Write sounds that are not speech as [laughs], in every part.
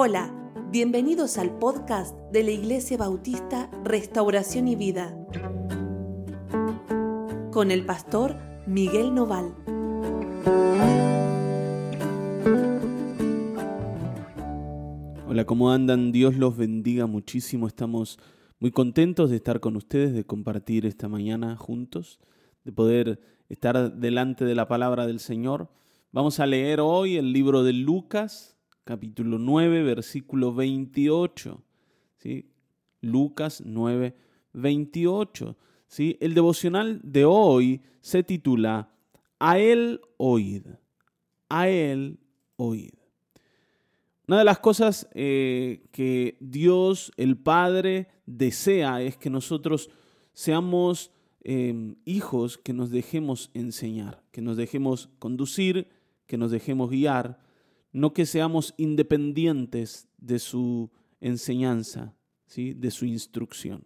Hola, bienvenidos al podcast de la Iglesia Bautista Restauración y Vida con el pastor Miguel Noval. Hola, ¿cómo andan? Dios los bendiga muchísimo. Estamos muy contentos de estar con ustedes, de compartir esta mañana juntos, de poder estar delante de la palabra del Señor. Vamos a leer hoy el libro de Lucas, capítulo 9, versículo 28. ¿sí? Lucas 9, 28. ¿sí? El devocional de hoy se titula A Él oíd. A Él oíd. Una de las cosas eh, que Dios, el Padre, desea es que nosotros seamos em, hijos que nos dejemos enseñar, que nos dejemos conducir, que nos dejemos guiar, no que seamos independientes de su enseñanza, ¿sí? de su instrucción.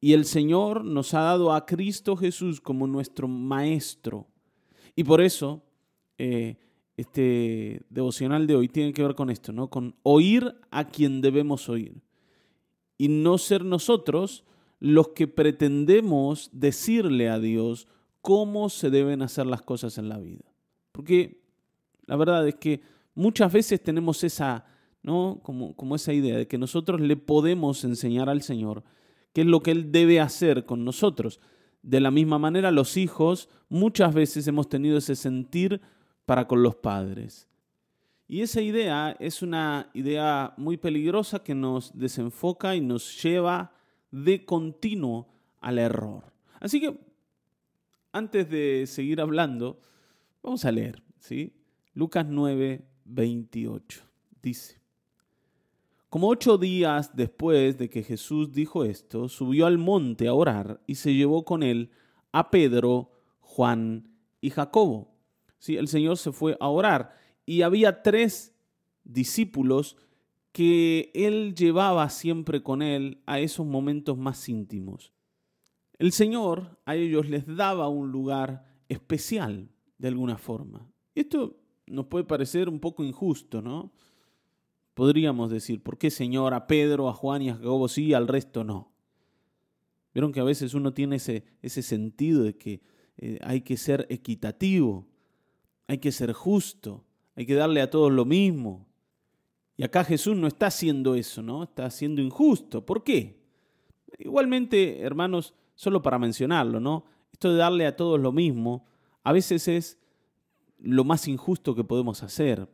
Y el Señor nos ha dado a Cristo Jesús como nuestro Maestro. Y por eso eh, este devocional de hoy tiene que ver con esto, ¿no? con oír a quien debemos oír. Y no ser nosotros los que pretendemos decirle a Dios cómo se deben hacer las cosas en la vida. Porque la verdad es que muchas veces tenemos esa, ¿no? Como, como esa idea de que nosotros le podemos enseñar al Señor qué es lo que Él debe hacer con nosotros. De la misma manera, los hijos muchas veces hemos tenido ese sentir para con los padres. Y esa idea es una idea muy peligrosa que nos desenfoca y nos lleva de continuo al error. Así que, antes de seguir hablando, vamos a leer, ¿sí? Lucas 9, 28. Dice, como ocho días después de que Jesús dijo esto, subió al monte a orar y se llevó con él a Pedro, Juan y Jacobo. Sí, el Señor se fue a orar y había tres discípulos que él llevaba siempre con él a esos momentos más íntimos. El Señor a ellos les daba un lugar especial de alguna forma. Esto nos puede parecer un poco injusto, ¿no? Podríamos decir, ¿por qué Señor a Pedro, a Juan y a Jacobo sí, al resto no? Vieron que a veces uno tiene ese, ese sentido de que eh, hay que ser equitativo, hay que ser justo, hay que darle a todos lo mismo. Y acá Jesús no está haciendo eso, ¿no? Está siendo injusto. ¿Por qué? Igualmente, hermanos, solo para mencionarlo, ¿no? Esto de darle a todos lo mismo, a veces es lo más injusto que podemos hacer,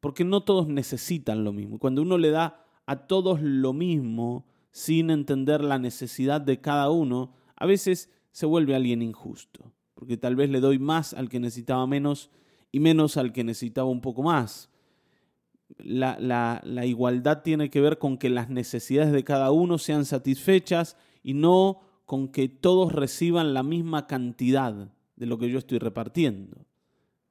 porque no todos necesitan lo mismo. Cuando uno le da a todos lo mismo sin entender la necesidad de cada uno, a veces se vuelve alguien injusto, porque tal vez le doy más al que necesitaba menos y menos al que necesitaba un poco más. La, la, igualdad tiene que ver con que las necesidades de cada uno sean satisfechas y no con que todos reciban la misma cantidad de lo que yo estoy repartiendo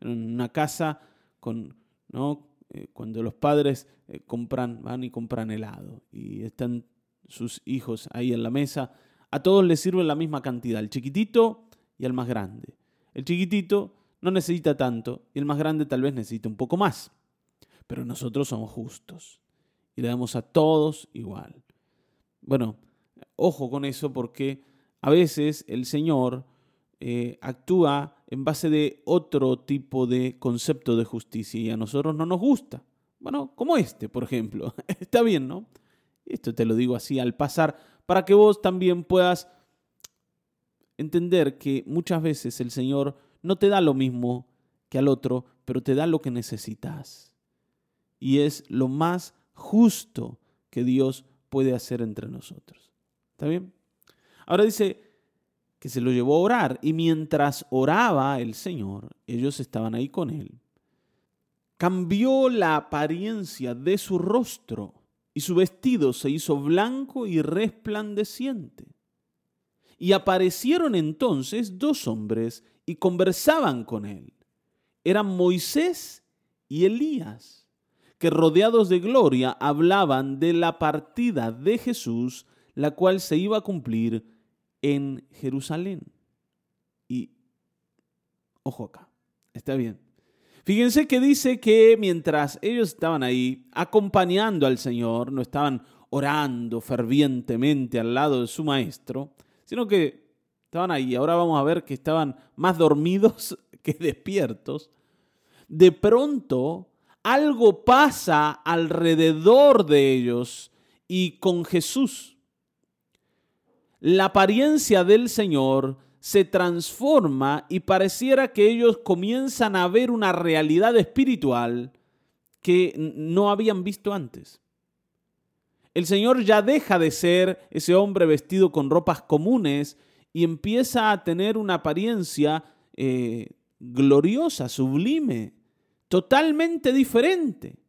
en una casa con, ¿no? Eh, cuando los padres eh, compran, van y compran helado y están sus hijos ahí en la mesa, a todos les sirve la misma cantidad, el chiquitito y el más grande. El chiquitito no necesita tanto y el más grande tal vez necesita un poco más. Pero nosotros somos justos y le damos a todos igual. Bueno, ojo con eso porque a veces el Señor eh, actúa en base de otro tipo de concepto de justicia y a nosotros no nos gusta. Bueno, como este, por ejemplo. [laughs] Está bien, ¿no? Esto te lo digo así al pasar para que vos también puedas entender que muchas veces el Señor no te da lo mismo que al otro, pero te da lo que necesitas. Y es lo más justo que Dios puede hacer entre nosotros. ¿Está bien? Ahora dice, que se lo llevó a orar. Y mientras oraba el Señor, ellos estaban ahí con él. Cambió la apariencia de su rostro y su vestido se hizo blanco y resplandeciente. Y aparecieron entonces dos hombres y conversaban con él. Eran Moisés y Elías, que rodeados de gloria hablaban de la partida de Jesús, la cual se iba a cumplir en Jerusalén. Y, ojo acá, está bien. Fíjense que dice que mientras ellos estaban ahí acompañando al Señor, no estaban orando fervientemente al lado de su maestro, sino que estaban ahí. Ahora vamos a ver que estaban más dormidos [laughs] que despiertos. De pronto, algo pasa alrededor de ellos y con Jesús. La apariencia del Señor se transforma y pareciera que ellos comienzan a ver una realidad espiritual que no habían visto antes. El Señor ya deja de ser ese hombre vestido con ropas comunes y empieza a tener una apariencia eh, gloriosa, sublime, totalmente diferente.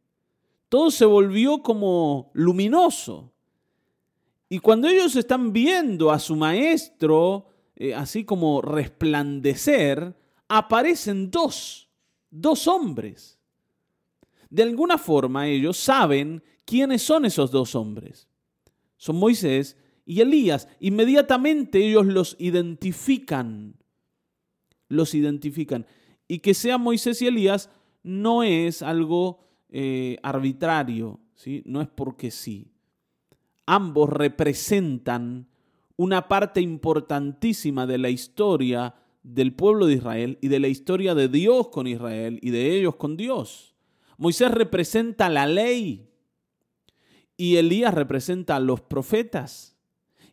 Todo se volvió como luminoso. Y cuando ellos están viendo a su maestro eh, así como resplandecer, aparecen dos, dos hombres. De alguna forma ellos saben quiénes son esos dos hombres. Son Moisés y Elías. Inmediatamente ellos los identifican. Los identifican. Y que sean Moisés y Elías no es algo eh, arbitrario, ¿sí? no es porque sí. Ambos representan una parte importantísima de la historia del pueblo de Israel y de la historia de Dios con Israel y de ellos con Dios. Moisés representa la ley y Elías representa a los profetas.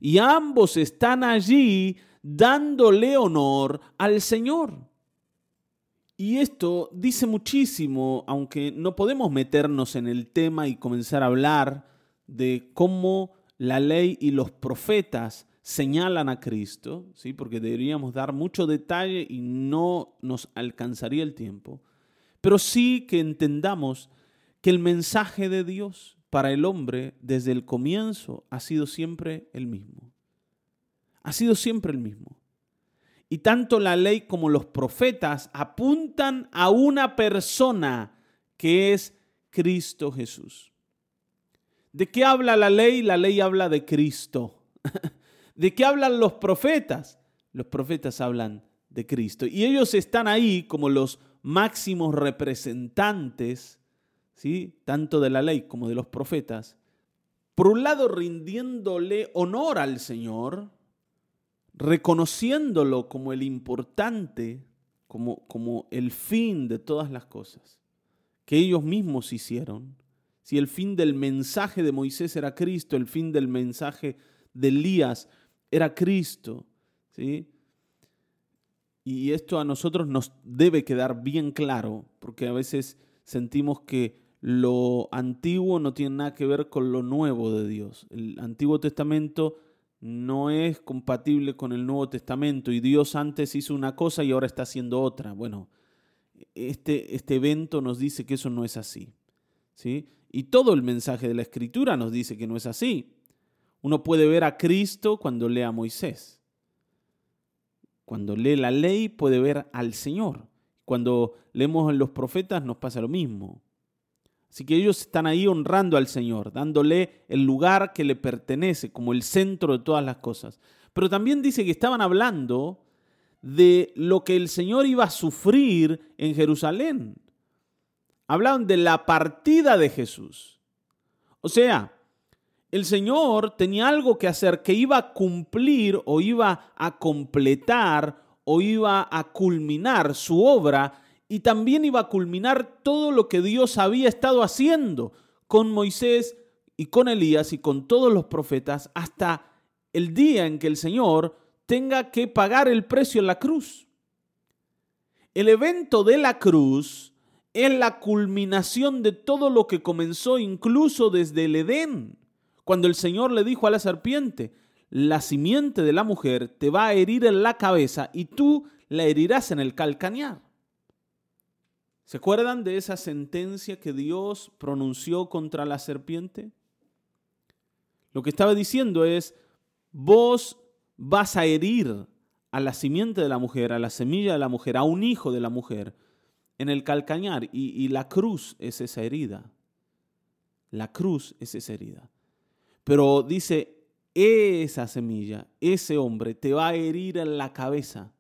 Y ambos están allí dándole honor al Señor. Y esto dice muchísimo, aunque no podemos meternos en el tema y comenzar a hablar de cómo la ley y los profetas señalan a Cristo, ¿sí? porque deberíamos dar mucho detalle y no nos alcanzaría el tiempo, pero sí que entendamos que el mensaje de Dios para el hombre desde el comienzo ha sido siempre el mismo. Ha sido siempre el mismo. Y tanto la ley como los profetas apuntan a una persona que es Cristo Jesús. ¿De qué habla la ley? La ley habla de Cristo. [laughs] ¿De qué hablan los profetas? Los profetas hablan de Cristo. Y ellos están ahí como los máximos representantes, ¿sí? tanto de la ley como de los profetas, por un lado rindiéndole honor al Señor, reconociéndolo como el importante, como, como el fin de todas las cosas, que ellos mismos hicieron. Si el fin del mensaje de Moisés era Cristo, el fin del mensaje de Elías era Cristo. ¿sí? Y esto a nosotros nos debe quedar bien claro, porque a veces sentimos que lo antiguo no tiene nada que ver con lo nuevo de Dios. El Antiguo Testamento no es compatible con el Nuevo Testamento y Dios antes hizo una cosa y ahora está haciendo otra. Bueno, este, este evento nos dice que eso no es así. ¿Sí? Y todo el mensaje de la Escritura nos dice que no es así. Uno puede ver a Cristo cuando lee a Moisés. Cuando lee la ley puede ver al Señor. Cuando leemos los profetas nos pasa lo mismo. Así que ellos están ahí honrando al Señor, dándole el lugar que le pertenece como el centro de todas las cosas. Pero también dice que estaban hablando de lo que el Señor iba a sufrir en Jerusalén. Hablaban de la partida de Jesús. O sea, el Señor tenía algo que hacer que iba a cumplir o iba a completar o iba a culminar su obra y también iba a culminar todo lo que Dios había estado haciendo con Moisés y con Elías y con todos los profetas hasta el día en que el Señor tenga que pagar el precio en la cruz. El evento de la cruz es la culminación de todo lo que comenzó incluso desde el Edén cuando el Señor le dijo a la serpiente, la simiente de la mujer te va a herir en la cabeza y tú la herirás en el calcañar. ¿Se acuerdan de esa sentencia que Dios pronunció contra la serpiente? Lo que estaba diciendo es, vos vas a herir a la simiente de la mujer, a la semilla de la mujer, a un hijo de la mujer, en el calcañar. Y, la cruz es esa herida. La cruz es esa herida. Pero dice, esa semilla, ese hombre te va a herir en la cabeza,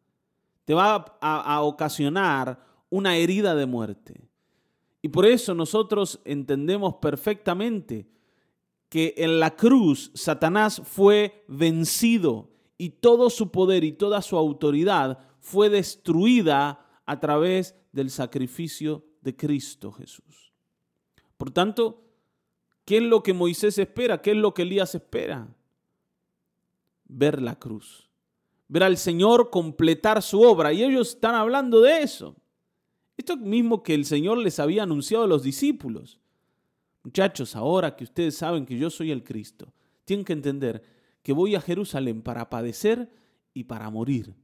te va a, ocasionar una herida de muerte. Y por eso nosotros entendemos perfectamente que en la cruz Satanás fue vencido y todo su poder y toda su autoridad fue destruida a través del sacrificio de Cristo Jesús. Por tanto, ¿qué es lo que Moisés espera? ¿Qué es lo que Elías espera? Ver la cruz, ver al Señor completar su obra. Y ellos están hablando de eso. Esto mismo que el Señor les había anunciado a los discípulos. Muchachos, ahora que ustedes saben que yo soy el Cristo, tienen que entender que voy a Jerusalén para padecer y para morir,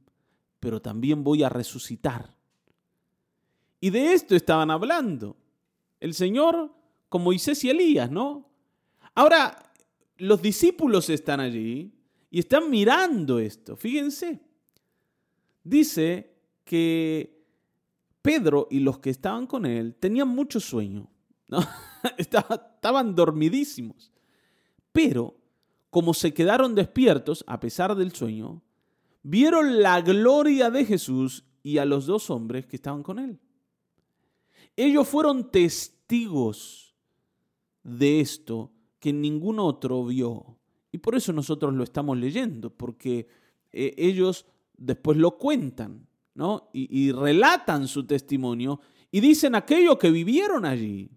pero también voy a resucitar. Y de esto estaban hablando. El Señor con Moisés y Elías, ¿no? Ahora, los discípulos están allí y están mirando esto. Fíjense. Dice que Pedro y los que estaban con él tenían mucho sueño. ¿no? [laughs] estaban dormidísimos. Pero, como se quedaron despiertos a pesar del sueño, vieron la gloria de Jesús y a los dos hombres que estaban con él. Ellos fueron testigos de esto que ningún otro vio. Y por eso nosotros lo estamos leyendo, porque eh, ellos después lo cuentan, ¿no? y relatan su testimonio y dicen aquello que vivieron allí.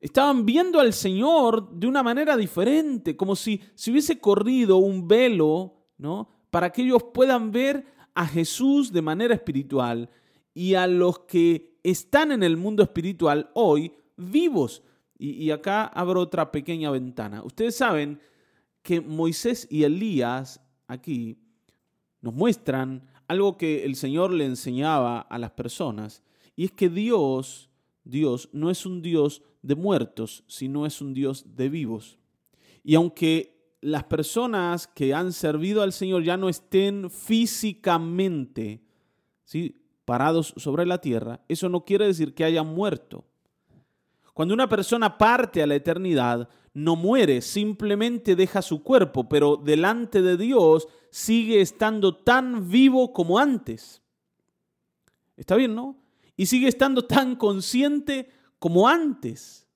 Estaban viendo al Señor de una manera diferente, como si se hubiese corrido un velo, ¿no? Para que ellos puedan ver a Jesús de manera espiritual y a los que están en el mundo espiritual hoy vivos. Y, acá abro otra pequeña ventana. Ustedes saben que Moisés y Elías aquí nos muestran algo que el Señor le enseñaba a las personas, y es que Dios, Dios no es un Dios de muertos, sino es un Dios de vivos. Y aunque las personas que han servido al Señor ya no estén físicamente ¿sí? Parados sobre la tierra, eso no quiere decir que hayan muerto. Cuando una persona parte a la eternidad, no muere, simplemente deja su cuerpo, pero delante de Dios sigue estando tan vivo como antes. ¿Está bien, no? Y sigue estando tan consciente como antes.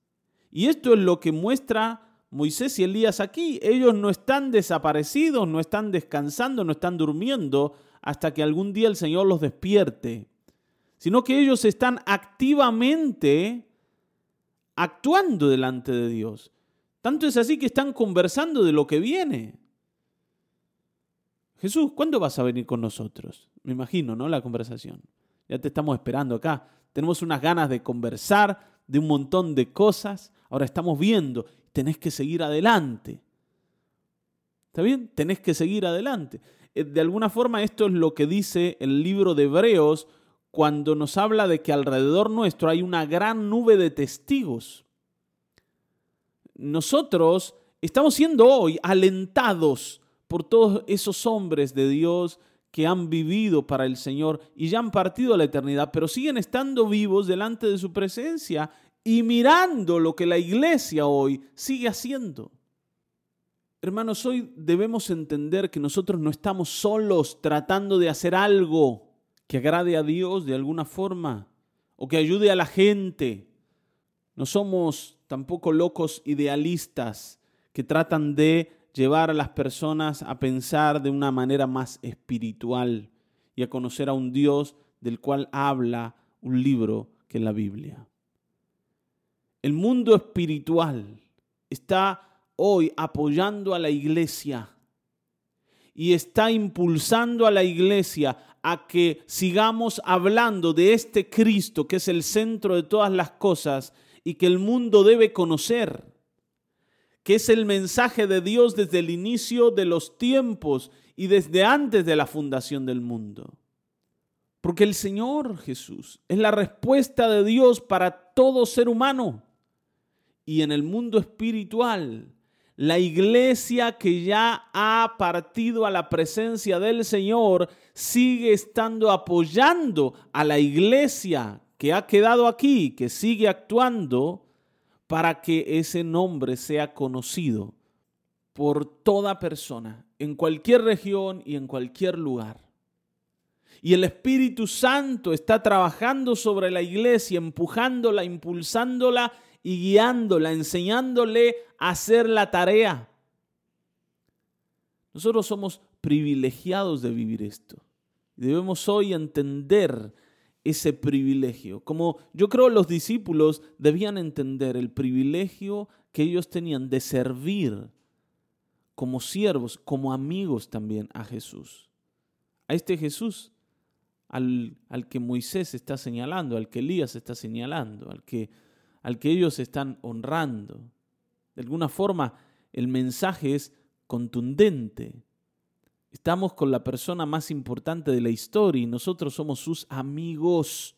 Y esto es lo que muestra Moisés y Elías aquí. Ellos no están desaparecidos, no están descansando, no están durmiendo hasta que algún día el Señor los despierte, sino que ellos están activamente actuando delante de Dios. Tanto es así que están conversando de lo que viene. Jesús, ¿cuándo vas a venir con nosotros? Me imagino, ¿no? La conversación. Ya te estamos esperando acá. Tenemos unas ganas de conversar, de un montón de cosas. Ahora estamos viendo, tenés que seguir adelante. ¿Está bien? Tenés que seguir adelante. Eh, de alguna forma esto es lo que dice el libro de Hebreos cuando nos habla de que alrededor nuestro hay una gran nube de testigos. Nosotros estamos siendo hoy alentados por todos esos hombres de Dios que han vivido para el Señor y ya han partido a la eternidad, pero siguen estando vivos delante de su presencia y mirando lo que la iglesia hoy sigue haciendo. Hermanos, hoy debemos entender que nosotros no estamos solos tratando de hacer algo que agrade a Dios de alguna forma o que ayude a la gente. No somos tampoco locos idealistas que tratan de llevar a las personas a pensar de una manera más espiritual y a conocer a un Dios del cual habla un libro que es la Biblia. El mundo espiritual está hoy apoyando a la iglesia y está impulsando a la iglesia a que sigamos hablando de este Cristo que es el centro de todas las cosas y que el mundo debe conocer que es el mensaje de Dios desde el inicio de los tiempos y desde antes de la fundación del mundo. Porque el Señor Jesús es la respuesta de Dios para todo ser humano. Y en el mundo espiritual, la iglesia que ya ha partido a la presencia del Señor sigue estando apoyando a la iglesia que ha quedado aquí, que sigue actuando para que ese nombre sea conocido por toda persona, en cualquier región y en cualquier lugar. Y el Espíritu Santo está trabajando sobre la iglesia, empujándola, impulsándola y guiándola, enseñándole a hacer la tarea. Nosotros somos privilegiados de vivir esto. Debemos hoy entender ese privilegio. Como yo creo los discípulos debían entender el privilegio que ellos tenían de servir como siervos, como amigos también a Jesús. A este Jesús al, al, que Moisés está señalando, al que Elías está señalando, al que, al que ellos están honrando. De alguna forma, el mensaje es contundente. Estamos con la persona más importante de la historia y nosotros somos sus amigos.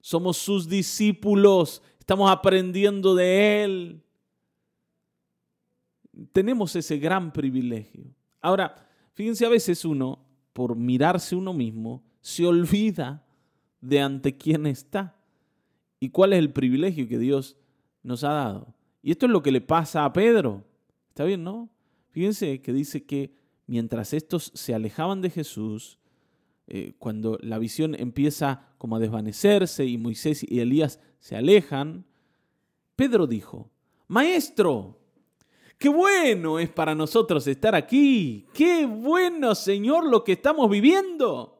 Somos sus discípulos. Estamos aprendiendo de Él. Tenemos ese gran privilegio. Ahora, fíjense, a veces uno, por mirarse uno mismo, se olvida de ante quién está y cuál es el privilegio que Dios nos ha dado. Y esto es lo que le pasa a Pedro. ¿Está bien, no? Fíjense que dice que mientras estos se alejaban de Jesús, eh, cuando la visión empieza como a desvanecerse y Moisés y Elías se alejan, Pedro dijo, Maestro, qué bueno es para nosotros estar aquí, qué bueno Señor lo que estamos viviendo.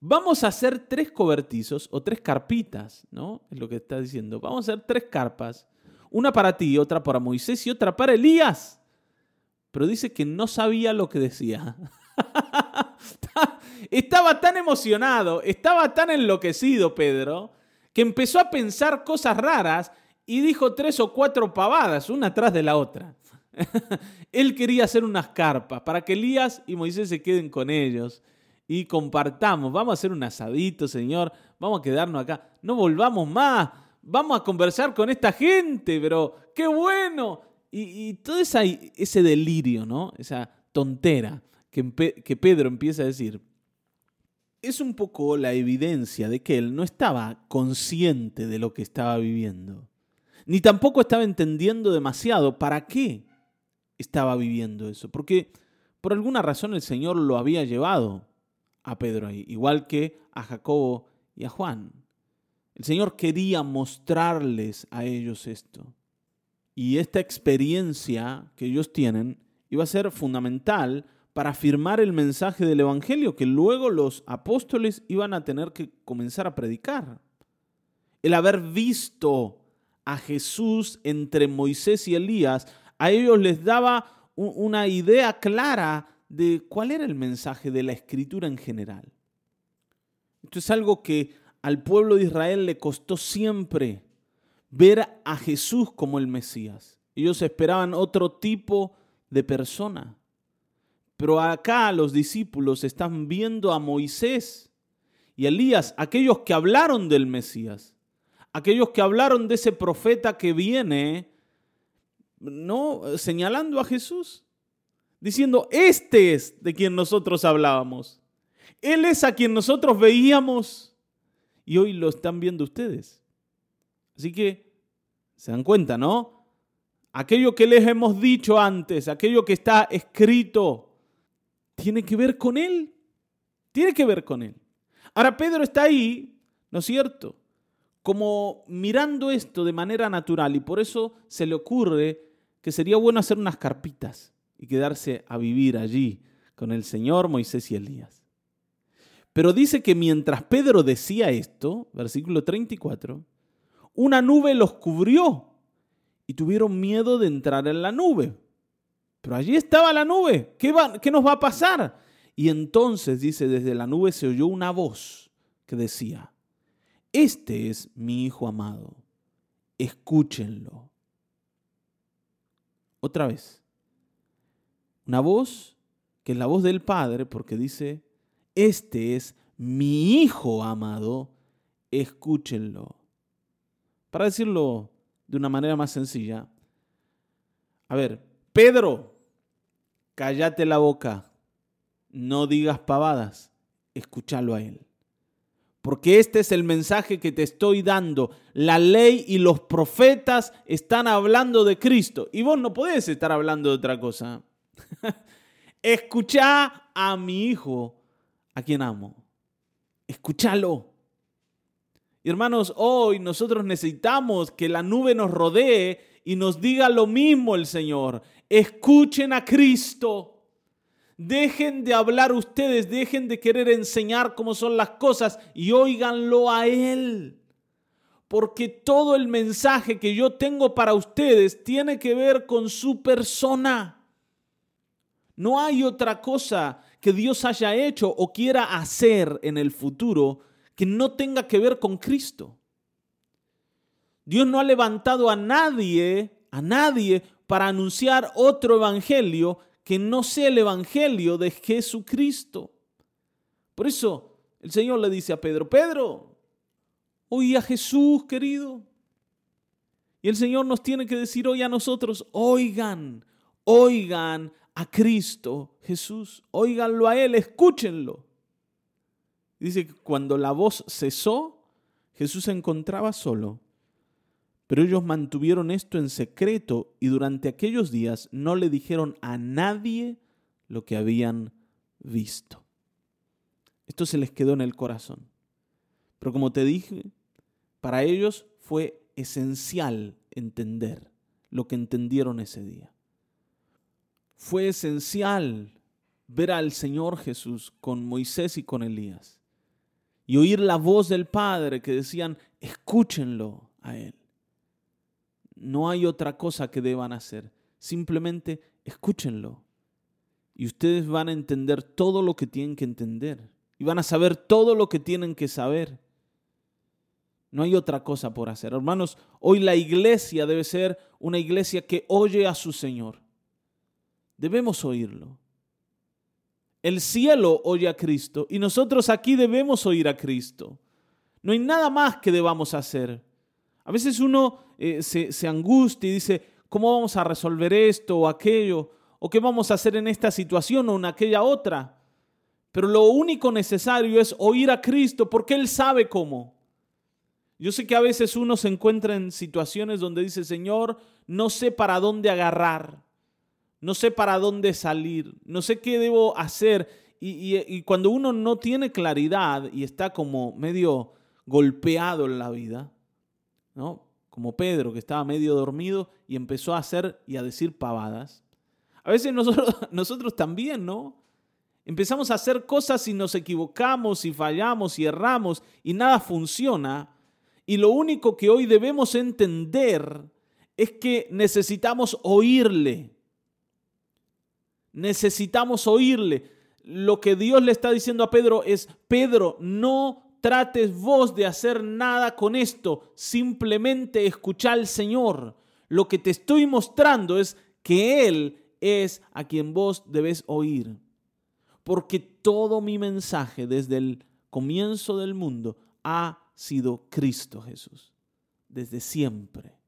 Vamos a hacer tres cobertizos o tres carpitas, ¿no? Es lo que está diciendo. Vamos a hacer tres carpas, una para ti, otra para Moisés y otra para Elías pero dice que no sabía lo que decía. [laughs] estaba tan emocionado, estaba tan enloquecido Pedro, que empezó a pensar cosas raras y dijo tres o cuatro pavadas, una tras de la otra. [laughs] Él quería hacer unas carpas para que Elías y Moisés se queden con ellos y compartamos. Vamos a hacer un asadito, Señor. Vamos a quedarnos acá. No volvamos más. Vamos a conversar con esta gente, pero qué bueno. Y, todo ese delirio, ¿no? Esa tontera que, que Pedro empieza a decir, es un poco la evidencia de que él no estaba consciente de lo que estaba viviendo, ni tampoco estaba entendiendo demasiado para qué estaba viviendo eso, porque por alguna razón el Señor lo había llevado a Pedro ahí, igual que a Jacobo y a Juan. El Señor quería mostrarles a ellos esto. Y esta experiencia que ellos tienen iba a ser fundamental para afirmar el mensaje del Evangelio que luego los apóstoles iban a tener que comenzar a predicar. El haber visto a Jesús entre Moisés y Elías, a ellos les daba una idea clara de cuál era el mensaje de la escritura en general. Esto es algo que al pueblo de Israel le costó siempre ver a Jesús como el Mesías. Ellos esperaban otro tipo de persona. Pero acá los discípulos están viendo a Moisés y Elías, aquellos que hablaron del Mesías, aquellos que hablaron de ese profeta que viene, no señalando a Jesús, diciendo, este es de quien nosotros hablábamos. Él es a quien nosotros veíamos y hoy lo están viendo ustedes. Así que, se dan cuenta, ¿no? Aquello que les hemos dicho antes, aquello que está escrito, tiene que ver con Él. Tiene que ver con Él. Ahora Pedro está ahí, ¿no es cierto? Como mirando esto de manera natural y por eso se le ocurre que sería bueno hacer unas carpitas y quedarse a vivir allí con el Señor, Moisés y Elías. Pero dice que mientras Pedro decía esto, versículo 34, una nube los cubrió y tuvieron miedo de entrar en la nube. Pero allí estaba la nube. ¿Qué, ¿Qué, nos va a pasar? Y entonces, dice, desde la nube se oyó una voz que decía, este es mi Hijo amado, escúchenlo. Otra vez, una voz que es la voz del Padre, porque dice, este es mi Hijo amado, escúchenlo. Para decirlo de una manera más sencilla, a ver, Pedro, cállate la boca, no digas pavadas, escúchalo a él. Porque este es el mensaje que te estoy dando. La ley y los profetas están hablando de Cristo. Y vos no podés estar hablando de otra cosa. [laughs] Escucha a mi hijo, a quien amo. Escúchalo. hermanos, hoy nosotros necesitamos que la nube nos rodee y nos diga lo mismo el Señor. Escuchen a Cristo. Dejen de hablar ustedes, dejen de querer enseñar cómo son las cosas y óiganlo a Él. Porque todo el mensaje que yo tengo para ustedes tiene que ver con su persona. No hay otra cosa que Dios haya hecho o quiera hacer en el futuro que no tenga que ver con Cristo. Dios no ha levantado a nadie, a nadie, para anunciar otro evangelio que no sea el evangelio de Jesucristo. Por eso el Señor le dice a Pedro, Pedro, oí a Jesús, querido. Y el Señor nos tiene que decir hoy a nosotros, oigan, oigan a Cristo Jesús, oiganlo a Él, escúchenlo. Dice que cuando la voz cesó, Jesús se encontraba solo pero ellos mantuvieron esto en secreto y durante aquellos días no le dijeron a nadie lo que habían visto. Esto se les quedó en el corazón. Pero como te dije, para ellos fue esencial entender lo que entendieron ese día. Fue esencial ver al Señor Jesús con Moisés y con Elías y oír la voz del Padre que decían, escúchenlo a Él. No hay otra cosa que deban hacer. Simplemente escúchenlo. Y ustedes van a entender todo lo que tienen que entender. Y van a saber todo lo que tienen que saber. No hay otra cosa por hacer. Hermanos, hoy la iglesia debe ser una iglesia que oye a su Señor. Debemos oírlo. El cielo oye a Cristo y nosotros aquí debemos oír a Cristo. No hay nada más que debamos hacer. A veces uno eh, se, angustia y dice, ¿cómo vamos a resolver esto o aquello? ¿O qué vamos a hacer en esta situación o en aquella otra? Pero lo único necesario es oír a Cristo porque Él sabe cómo. Yo sé que a veces uno se encuentra en situaciones donde dice, Señor, no sé para dónde agarrar, no sé para dónde salir, no sé qué debo hacer. Y, y, cuando uno no tiene claridad y está como medio golpeado en la vida, ¿no? Como Pedro, que estaba medio dormido y empezó a hacer y a decir pavadas. A veces nosotros, [laughs] nosotros también, ¿no? Empezamos a hacer cosas y nos equivocamos y fallamos y erramos y nada funciona. Y lo único que hoy debemos entender es que necesitamos oírle. Necesitamos oírle. Lo que Dios le está diciendo a Pedro es, Pedro, no trates vos de hacer nada con esto, simplemente escucha al Señor. Lo que te estoy mostrando es que Él es a quien vos debes oír. Porque todo mi mensaje desde el comienzo del mundo ha sido Cristo Jesús, desde siempre.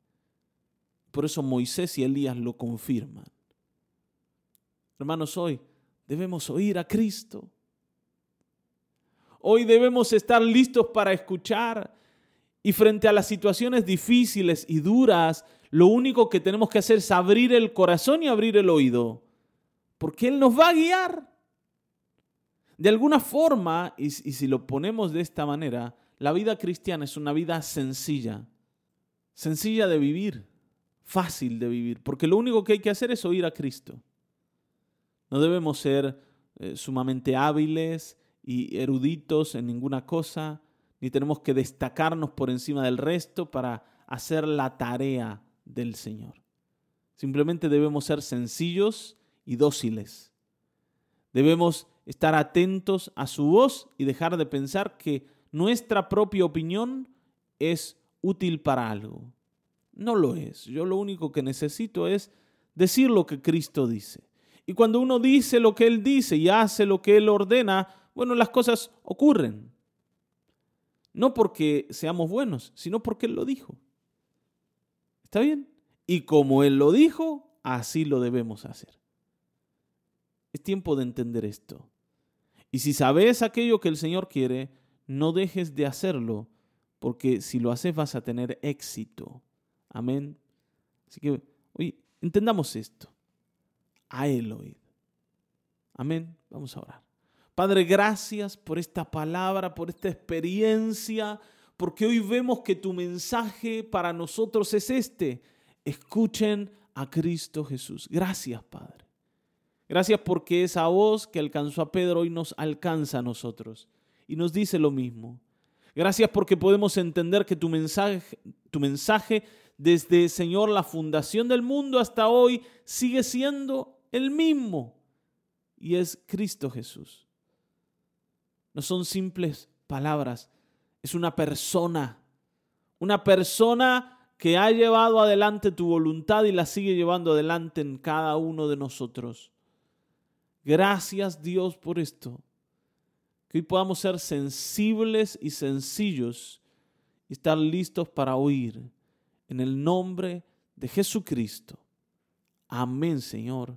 Por eso Moisés y Elías lo confirman. Hermanos, hoy debemos oír a Cristo. Hoy debemos estar listos para escuchar. Y frente a las situaciones difíciles y duras, lo único que tenemos que hacer es abrir el corazón y abrir el oído. Porque Él nos va a guiar. De alguna forma, y, si lo ponemos de esta manera, la vida cristiana es una vida sencilla. Sencilla de vivir. Fácil de vivir. Porque lo único que hay que hacer es oír a Cristo. No debemos ser eh, sumamente hábiles y eruditos en ninguna cosa, ni tenemos que destacarnos por encima del resto para hacer la tarea del Señor. Simplemente debemos ser sencillos y dóciles. Debemos estar atentos a su voz y dejar de pensar que nuestra propia opinión es útil para algo. No lo es. Yo lo único que necesito es decir lo que Cristo dice. Y cuando uno dice lo que Él dice y hace lo que Él ordena, bueno, las cosas ocurren. No porque seamos buenos, sino porque Él lo dijo. ¿Está bien? Y como Él lo dijo, así lo debemos hacer. Es tiempo de entender esto. Y si sabes aquello que el Señor quiere, no dejes de hacerlo, porque si lo haces vas a tener éxito. Amén. Así que, oye, entendamos esto. A Él oír. Amén. Vamos a orar. Padre, gracias por esta palabra, por esta experiencia, porque hoy vemos que tu mensaje para nosotros es este. Escuchen a Cristo Jesús. Gracias, Padre. Gracias porque esa voz que alcanzó a Pedro hoy nos alcanza a nosotros y nos dice lo mismo. Gracias porque podemos entender que tu mensaje, tu mensaje desde, Señor, la fundación del mundo hasta hoy sigue siendo el mismo y es Cristo Jesús. No son simples palabras, es una persona, una persona que ha llevado adelante tu voluntad y la sigue llevando adelante en cada uno de nosotros. Gracias Dios por esto. Que hoy podamos ser sensibles y sencillos y estar listos para oír. En el nombre de Jesucristo. Amén, Señor.